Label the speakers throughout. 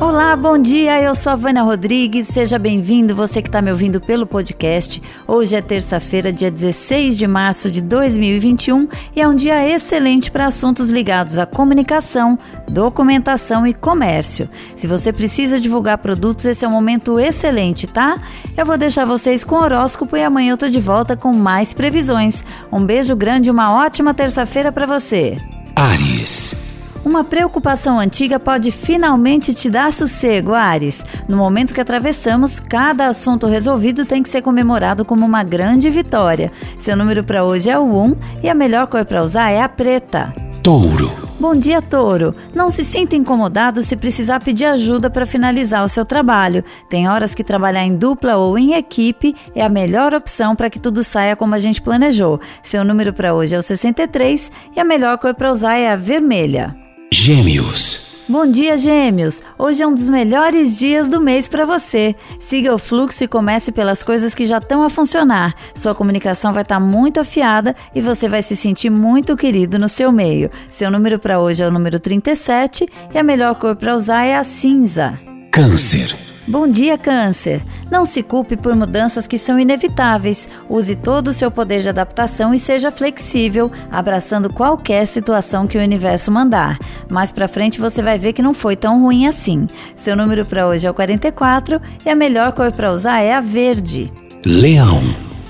Speaker 1: Olá, bom dia. Eu sou a Vânia Rodrigues. Seja bem-vindo, você que está me ouvindo pelo podcast. Hoje é terça-feira, dia 16 de março de 2021 e é um dia excelente para assuntos ligados à comunicação, documentação e comércio. Se você precisa divulgar produtos, esse é um momento excelente, tá? Eu vou deixar vocês com o horóscopo e amanhã eu tô de volta com mais previsões. Um beijo grande e uma ótima terça-feira para você.
Speaker 2: Ares.
Speaker 1: Uma preocupação antiga pode finalmente te dar sossego, Ares. No momento que atravessamos, cada assunto resolvido tem que ser comemorado como uma grande vitória. Seu número para hoje é o 1 e a melhor cor para usar é a preta.
Speaker 2: Touro.
Speaker 1: Bom dia, Touro. Não se sinta incomodado se precisar pedir ajuda para finalizar o seu trabalho. Tem horas que trabalhar em dupla ou em equipe é a melhor opção para que tudo saia como a gente planejou. Seu número para hoje é o 63 e a melhor cor para usar é a vermelha.
Speaker 2: Gêmeos.
Speaker 1: Bom dia, Gêmeos! Hoje é um dos melhores dias do mês para você. Siga o fluxo e comece pelas coisas que já estão a funcionar. Sua comunicação vai estar tá muito afiada e você vai se sentir muito querido no seu meio. Seu número para hoje é o número 37 e a melhor cor para usar é a cinza.
Speaker 2: Câncer.
Speaker 1: Bom dia, Câncer! Não se culpe por mudanças que são inevitáveis. Use todo o seu poder de adaptação e seja flexível, abraçando qualquer situação que o universo mandar. Mais para frente você vai ver que não foi tão ruim assim. Seu número para hoje é o 44 e a melhor cor para usar é a verde.
Speaker 2: Leão.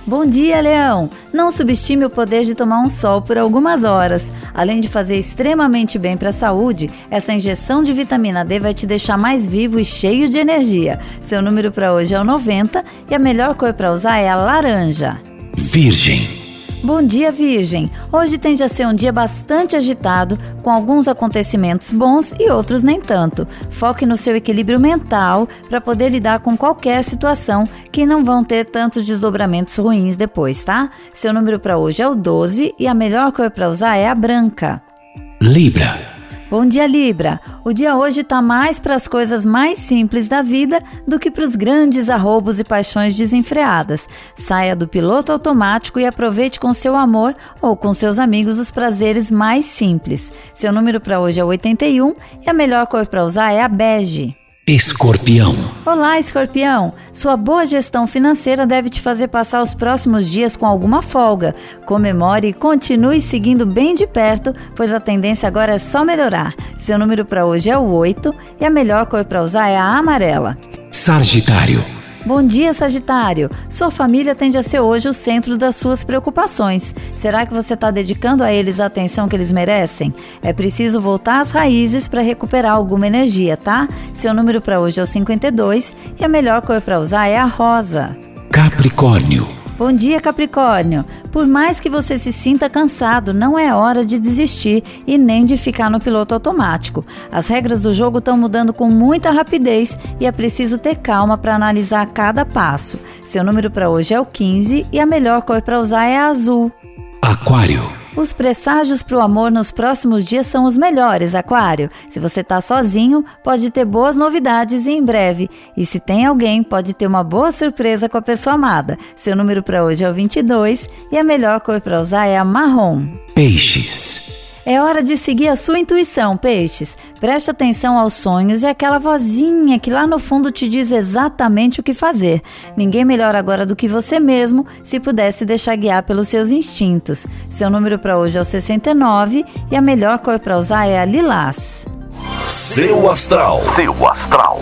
Speaker 1: Bom dia, Leão! Não subestime o poder de tomar um sol por algumas horas. Além de fazer extremamente bem para a saúde, essa injeção de vitamina D vai te deixar mais vivo e cheio de energia. Seu número para hoje é o 90 e a melhor cor para usar é a laranja.
Speaker 2: Virgem.
Speaker 1: Bom dia, Virgem! Hoje tende a ser um dia bastante agitado, com alguns acontecimentos bons e outros nem tanto. Foque no seu equilíbrio mental para poder lidar com qualquer situação que não vão ter tantos desdobramentos ruins depois, tá? Seu número para hoje é o 12 e a melhor cor para usar é a branca.
Speaker 2: Libra.
Speaker 1: Bom dia, Libra! O dia hoje está mais para as coisas mais simples da vida do que para os grandes arrobos e paixões desenfreadas. Saia do piloto automático e aproveite com seu amor ou com seus amigos os prazeres mais simples. Seu número para hoje é 81 e a melhor cor para usar é a bege.
Speaker 2: Escorpião.
Speaker 1: Olá, Escorpião! Sua boa gestão financeira deve te fazer passar os próximos dias com alguma folga. Comemore e continue seguindo bem de perto, pois a tendência agora é só melhorar. Seu número para hoje é o 8 e a melhor cor para usar é a amarela.
Speaker 2: Sagitário.
Speaker 1: Bom dia, Sagitário! Sua família tende a ser hoje o centro das suas preocupações. Será que você está dedicando a eles a atenção que eles merecem? É preciso voltar às raízes para recuperar alguma energia, tá? Seu número para hoje é o 52 e a melhor cor para usar é a rosa.
Speaker 2: Capricórnio.
Speaker 1: Bom dia, Capricórnio. Por mais que você se sinta cansado, não é hora de desistir e nem de ficar no piloto automático. As regras do jogo estão mudando com muita rapidez e é preciso ter calma para analisar cada passo. Seu número para hoje é o 15 e a melhor cor para usar é a azul.
Speaker 2: Aquário.
Speaker 1: Os presságios para o amor nos próximos dias são os melhores, Aquário. Se você está sozinho, pode ter boas novidades em breve. E se tem alguém, pode ter uma boa surpresa com a pessoa amada. Seu número para hoje é o 22 e a melhor cor para usar é a marrom.
Speaker 2: Peixes.
Speaker 1: É hora de seguir a sua intuição, peixes. Preste atenção aos sonhos e aquela vozinha que lá no fundo te diz exatamente o que fazer. Ninguém melhor agora do que você mesmo se pudesse deixar guiar pelos seus instintos. Seu número para hoje é o 69 e a melhor cor para usar é a lilás.
Speaker 2: Seu astral. Seu astral.